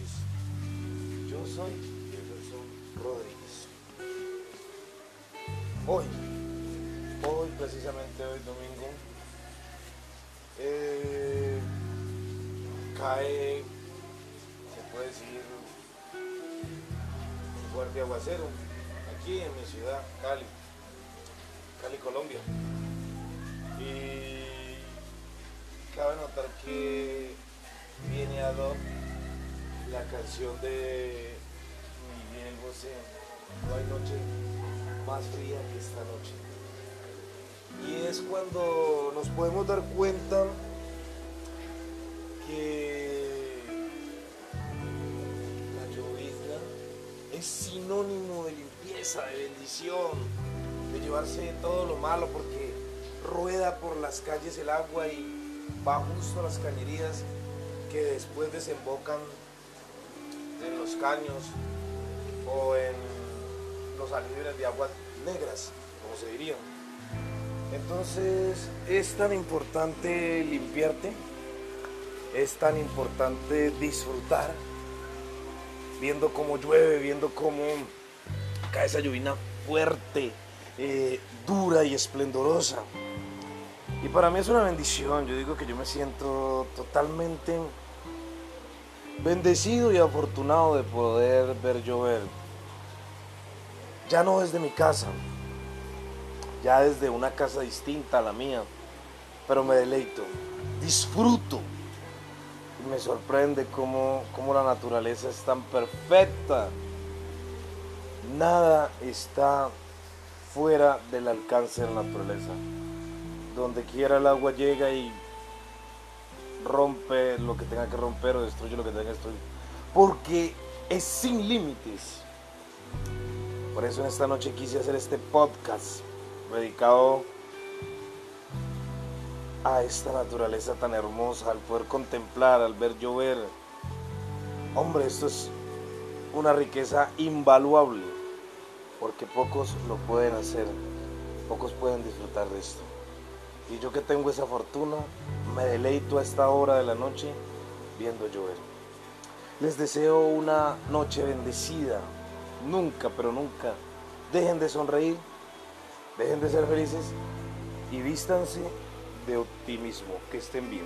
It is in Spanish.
noches. Yo soy Jefferson Rodríguez. Hoy, hoy precisamente hoy domingo, eh, cae, se puede decir, un fuerte aguacero aquí en mi ciudad, Cali, Cali, Colombia. Y cabe notar que viene a dos canción de Miguel Bosé, No hay noche más fría que esta noche. Y es cuando nos podemos dar cuenta que la llovizna es sinónimo de limpieza, de bendición, de llevarse todo lo malo porque rueda por las calles el agua y va justo a las cañerías que después desembocan caños o en los alibres de aguas negras, como se diría. Entonces es tan importante limpiarte, es tan importante disfrutar, viendo cómo llueve, viendo cómo cae esa lluvia fuerte, eh, dura y esplendorosa. Y para mí es una bendición, yo digo que yo me siento totalmente bendecido y afortunado de poder ver llover. Ya no desde mi casa, ya desde una casa distinta a la mía, pero me deleito, disfruto y me sorprende cómo, cómo la naturaleza es tan perfecta. Nada está fuera del alcance de la naturaleza. Donde quiera el agua llega y rompe lo que tenga que romper o destruye lo que tenga que destruir. Porque es sin límites. Por eso en esta noche quise hacer este podcast dedicado a esta naturaleza tan hermosa, al poder contemplar, al ver llover. Hombre, esto es una riqueza invaluable, porque pocos lo pueden hacer, pocos pueden disfrutar de esto. Y yo que tengo esa fortuna, me deleito a esta hora de la noche viendo llover. Les deseo una noche bendecida. Nunca, pero nunca, dejen de sonreír, dejen de ser felices y vístanse de optimismo. Que estén bien.